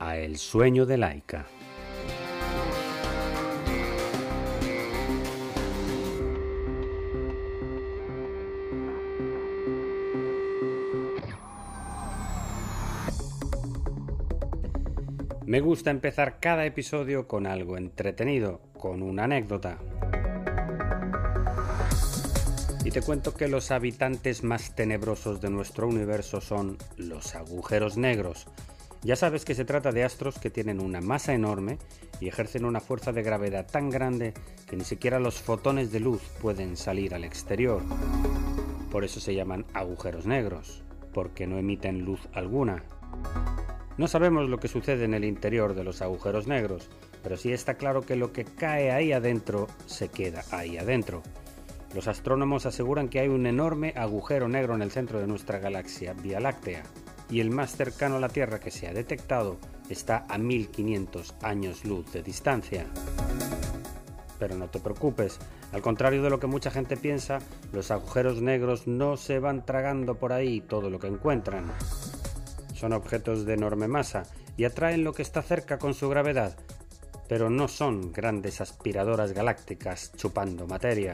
a El sueño de Laika. Me gusta empezar cada episodio con algo entretenido, con una anécdota. Y te cuento que los habitantes más tenebrosos de nuestro universo son los agujeros negros. Ya sabes que se trata de astros que tienen una masa enorme y ejercen una fuerza de gravedad tan grande que ni siquiera los fotones de luz pueden salir al exterior. Por eso se llaman agujeros negros, porque no emiten luz alguna. No sabemos lo que sucede en el interior de los agujeros negros, pero sí está claro que lo que cae ahí adentro se queda ahí adentro. Los astrónomos aseguran que hay un enorme agujero negro en el centro de nuestra galaxia Vía Láctea, y el más cercano a la Tierra que se ha detectado está a 1500 años luz de distancia. Pero no te preocupes, al contrario de lo que mucha gente piensa, los agujeros negros no se van tragando por ahí todo lo que encuentran. Son objetos de enorme masa y atraen lo que está cerca con su gravedad, pero no son grandes aspiradoras galácticas chupando materia.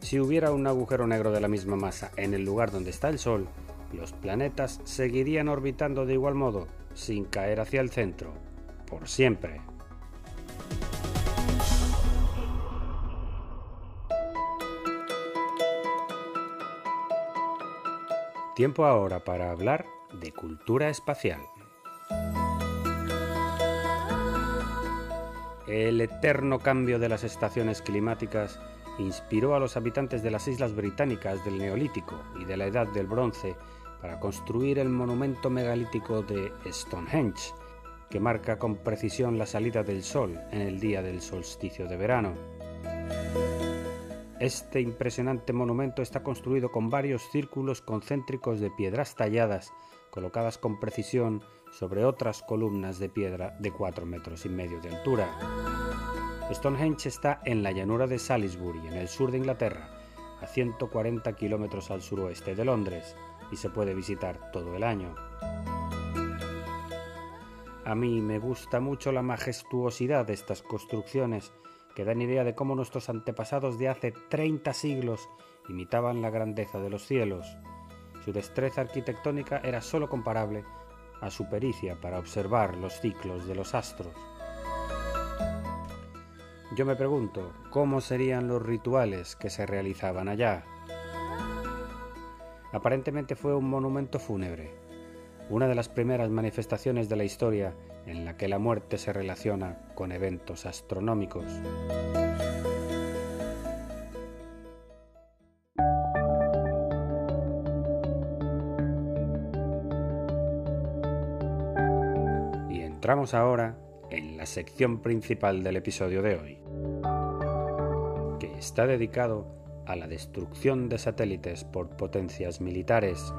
Si hubiera un agujero negro de la misma masa en el lugar donde está el Sol, los planetas seguirían orbitando de igual modo, sin caer hacia el centro, por siempre. Tiempo ahora para hablar de cultura espacial. El eterno cambio de las estaciones climáticas inspiró a los habitantes de las islas británicas del Neolítico y de la Edad del Bronce para construir el monumento megalítico de Stonehenge, que marca con precisión la salida del sol en el día del solsticio de verano. Este impresionante monumento está construido con varios círculos concéntricos de piedras talladas, colocadas con precisión sobre otras columnas de piedra de 4 metros y medio de altura. Stonehenge está en la llanura de Salisbury, en el sur de Inglaterra, a 140 kilómetros al suroeste de Londres, y se puede visitar todo el año. A mí me gusta mucho la majestuosidad de estas construcciones que dan idea de cómo nuestros antepasados de hace 30 siglos imitaban la grandeza de los cielos. Su destreza arquitectónica era sólo comparable a su pericia para observar los ciclos de los astros. Yo me pregunto, ¿cómo serían los rituales que se realizaban allá? Aparentemente fue un monumento fúnebre, una de las primeras manifestaciones de la historia en la que la muerte se relaciona con eventos astronómicos. Y entramos ahora en la sección principal del episodio de hoy, está dedicado a la destrucción de satélites por potencias militares.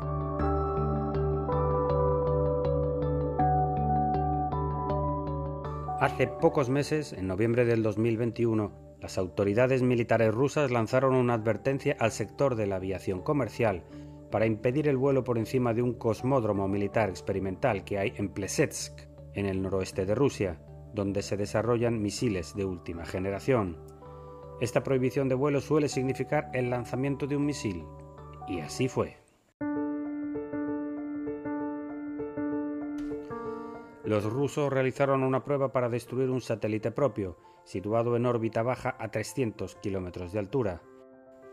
Hace pocos meses, en noviembre del 2021, las autoridades militares rusas lanzaron una advertencia al sector de la aviación comercial para impedir el vuelo por encima de un cosmódromo militar experimental que hay en Plesetsk, en el noroeste de Rusia, donde se desarrollan misiles de última generación. Esta prohibición de vuelo suele significar el lanzamiento de un misil, y así fue. Los rusos realizaron una prueba para destruir un satélite propio, situado en órbita baja a 300 kilómetros de altura.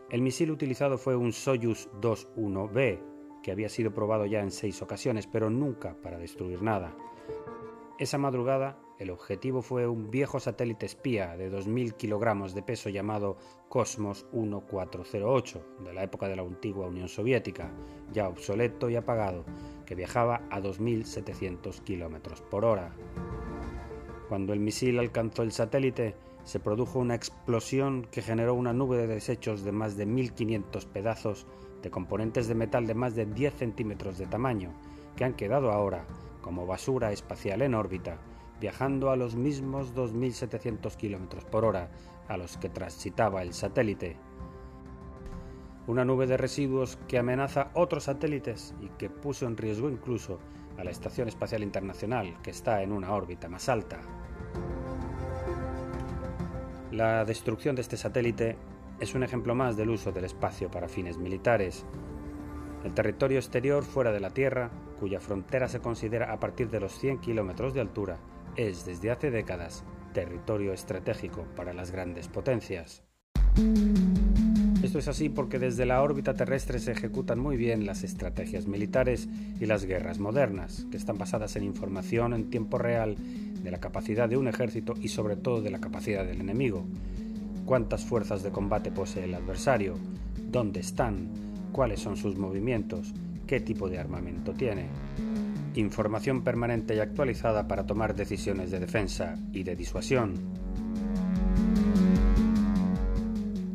El misil utilizado fue un Soyuz 2-1B, que había sido probado ya en seis ocasiones, pero nunca para destruir nada. Esa madrugada, el objetivo fue un viejo satélite espía de 2.000 kilogramos de peso llamado Cosmos 1408, de la época de la antigua Unión Soviética, ya obsoleto y apagado, que viajaba a 2.700 kilómetros por hora. Cuando el misil alcanzó el satélite, se produjo una explosión que generó una nube de desechos de más de 1.500 pedazos de componentes de metal de más de 10 centímetros de tamaño, que han quedado ahora como basura espacial en órbita viajando a los mismos 2.700 km por hora a los que transitaba el satélite. Una nube de residuos que amenaza otros satélites y que puso en riesgo incluso a la Estación Espacial Internacional, que está en una órbita más alta. La destrucción de este satélite es un ejemplo más del uso del espacio para fines militares. El territorio exterior fuera de la Tierra, cuya frontera se considera a partir de los 100 kilómetros de altura, es desde hace décadas territorio estratégico para las grandes potencias. Esto es así porque desde la órbita terrestre se ejecutan muy bien las estrategias militares y las guerras modernas, que están basadas en información en tiempo real de la capacidad de un ejército y sobre todo de la capacidad del enemigo. Cuántas fuerzas de combate posee el adversario, dónde están, cuáles son sus movimientos, qué tipo de armamento tiene información permanente y actualizada para tomar decisiones de defensa y de disuasión.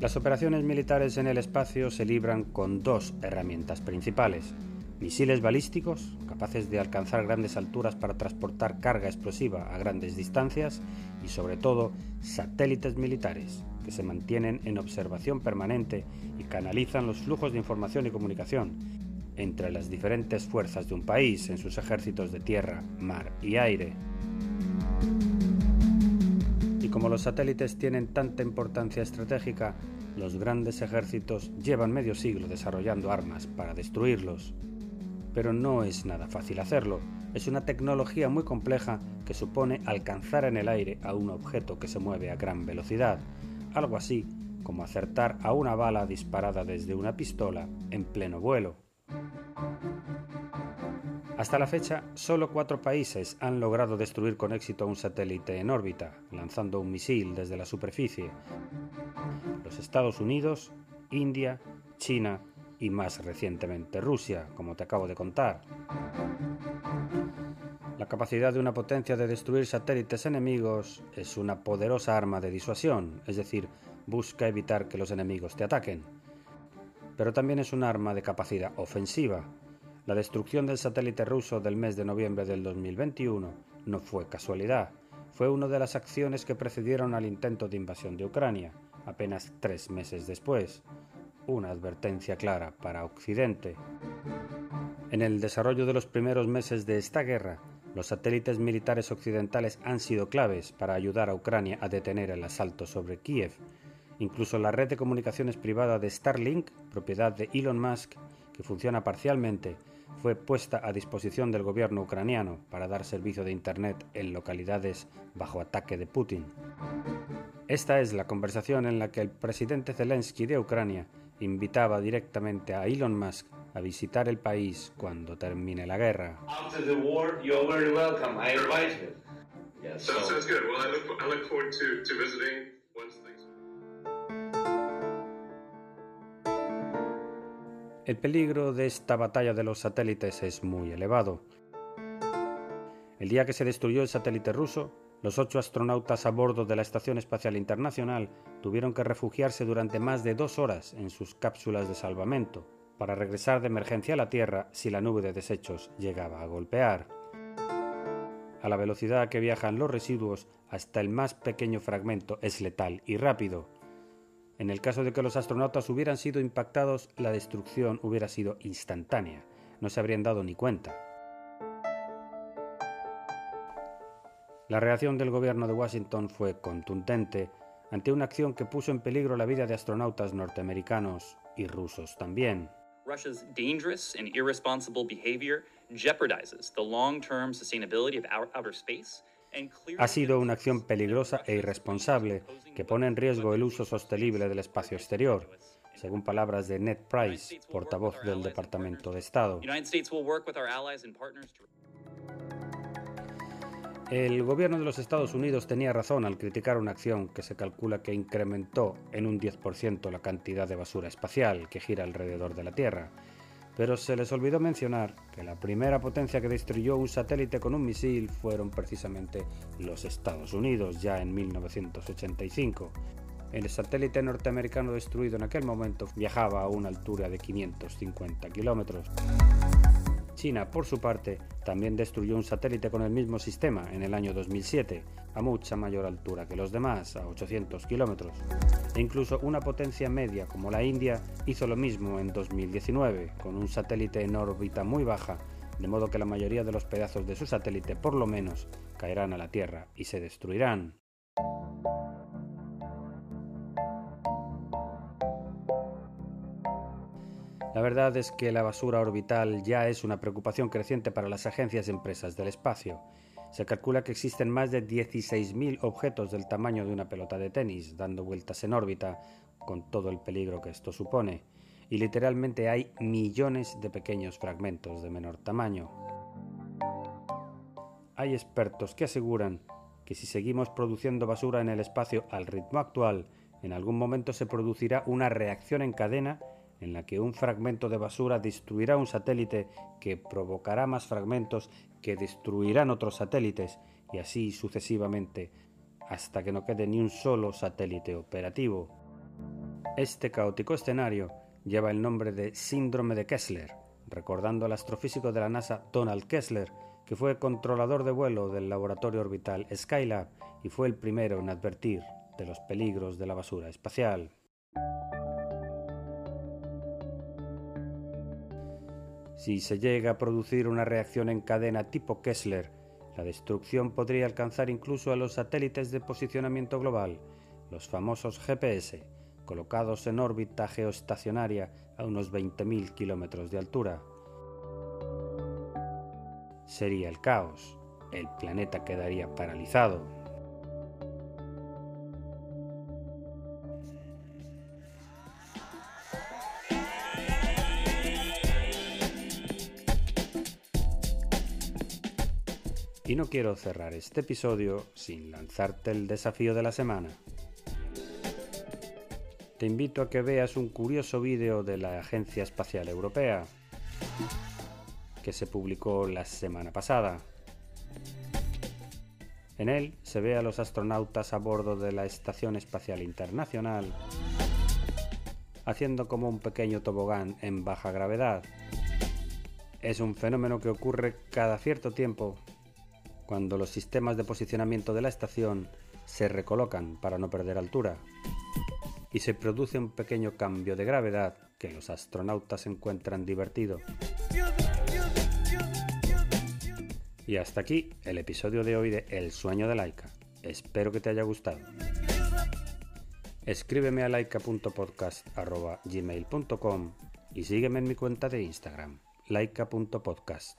Las operaciones militares en el espacio se libran con dos herramientas principales. Misiles balísticos, capaces de alcanzar grandes alturas para transportar carga explosiva a grandes distancias, y sobre todo satélites militares, que se mantienen en observación permanente y canalizan los flujos de información y comunicación, entre las diferentes fuerzas de un país en sus ejércitos de tierra, mar y aire. Y como los satélites tienen tanta importancia estratégica, los grandes ejércitos llevan medio siglo desarrollando armas para destruirlos. Pero no es nada fácil hacerlo, es una tecnología muy compleja que supone alcanzar en el aire a un objeto que se mueve a gran velocidad, algo así como acertar a una bala disparada desde una pistola en pleno vuelo. Hasta la fecha, solo cuatro países han logrado destruir con éxito un satélite en órbita, lanzando un misil desde la superficie. Los Estados Unidos, India, China y más recientemente Rusia, como te acabo de contar. La capacidad de una potencia de destruir satélites enemigos es una poderosa arma de disuasión, es decir, busca evitar que los enemigos te ataquen. Pero también es un arma de capacidad ofensiva, la destrucción del satélite ruso del mes de noviembre del 2021 no fue casualidad, fue una de las acciones que precedieron al intento de invasión de Ucrania, apenas tres meses después. Una advertencia clara para Occidente. En el desarrollo de los primeros meses de esta guerra, los satélites militares occidentales han sido claves para ayudar a Ucrania a detener el asalto sobre Kiev. Incluso la red de comunicaciones privada de Starlink, propiedad de Elon Musk, que funciona parcialmente, fue puesta a disposición del gobierno ucraniano para dar servicio de Internet en localidades bajo ataque de Putin. Esta es la conversación en la que el presidente Zelensky de Ucrania invitaba directamente a Elon Musk a visitar el país cuando termine la guerra. El peligro de esta batalla de los satélites es muy elevado. El día que se destruyó el satélite ruso, los ocho astronautas a bordo de la Estación Espacial Internacional tuvieron que refugiarse durante más de dos horas en sus cápsulas de salvamento para regresar de emergencia a la Tierra si la nube de desechos llegaba a golpear. A la velocidad que viajan los residuos, hasta el más pequeño fragmento es letal y rápido, en el caso de que los astronautas hubieran sido impactados, la destrucción hubiera sido instantánea. No se habrían dado ni cuenta. La reacción del gobierno de Washington fue contundente ante una acción que puso en peligro la vida de astronautas norteamericanos y rusos también. Russia's dangerous and irresponsible behavior jeopardizes the long-term sustainability of outer space ha sido una acción peligrosa e irresponsable que pone en riesgo el uso sostenible del espacio exterior, según palabras de Ned Price, portavoz del Departamento de Estado. El gobierno de los Estados Unidos tenía razón al criticar una acción que se calcula que incrementó en un 10% la cantidad de basura espacial que gira alrededor de la Tierra, pero se les olvidó mencionar que la primera potencia que destruyó un satélite con un misil fueron precisamente los Estados Unidos, ya en 1985. El satélite norteamericano destruido en aquel momento viajaba a una altura de 550 kilómetros. China, por su parte, también destruyó un satélite con el mismo sistema en el año 2007, a mucha mayor altura que los demás, a 800 kilómetros. E incluso una potencia media como la India hizo lo mismo en 2019, con un satélite en órbita muy baja, de modo que la mayoría de los pedazos de su satélite, por lo menos, caerán a la Tierra y se destruirán. La verdad es que la basura orbital ya es una preocupación creciente para las agencias y empresas del espacio. Se calcula que existen más de 16.000 objetos del tamaño de una pelota de tenis dando vueltas en órbita, con todo el peligro que esto supone. Y literalmente hay millones de pequeños fragmentos de menor tamaño. Hay expertos que aseguran que si seguimos produciendo basura en el espacio al ritmo actual, en algún momento se producirá una reacción en cadena en la que un fragmento de basura destruirá un satélite que provocará más fragmentos que destruirán otros satélites y así sucesivamente hasta que no quede ni un solo satélite operativo. Este caótico escenario lleva el nombre de síndrome de Kessler, recordando al astrofísico de la NASA Donald Kessler, que fue controlador de vuelo del laboratorio orbital Skylab y fue el primero en advertir de los peligros de la basura espacial. Si se llega a producir una reacción en cadena tipo Kessler, la destrucción podría alcanzar incluso a los satélites de posicionamiento global, los famosos GPS, colocados en órbita geoestacionaria a unos 20.000 kilómetros de altura. Sería el caos, el planeta quedaría paralizado. Y no quiero cerrar este episodio sin lanzarte el desafío de la semana. Te invito a que veas un curioso vídeo de la Agencia Espacial Europea que se publicó la semana pasada. En él se ve a los astronautas a bordo de la Estación Espacial Internacional haciendo como un pequeño tobogán en baja gravedad. Es un fenómeno que ocurre cada cierto tiempo cuando los sistemas de posicionamiento de la estación se recolocan para no perder altura y se produce un pequeño cambio de gravedad que los astronautas encuentran divertido. Y hasta aquí el episodio de hoy de El sueño de Laika. Espero que te haya gustado. Escríbeme a laika.podcast.gmail.com y sígueme en mi cuenta de Instagram, laika.podcast.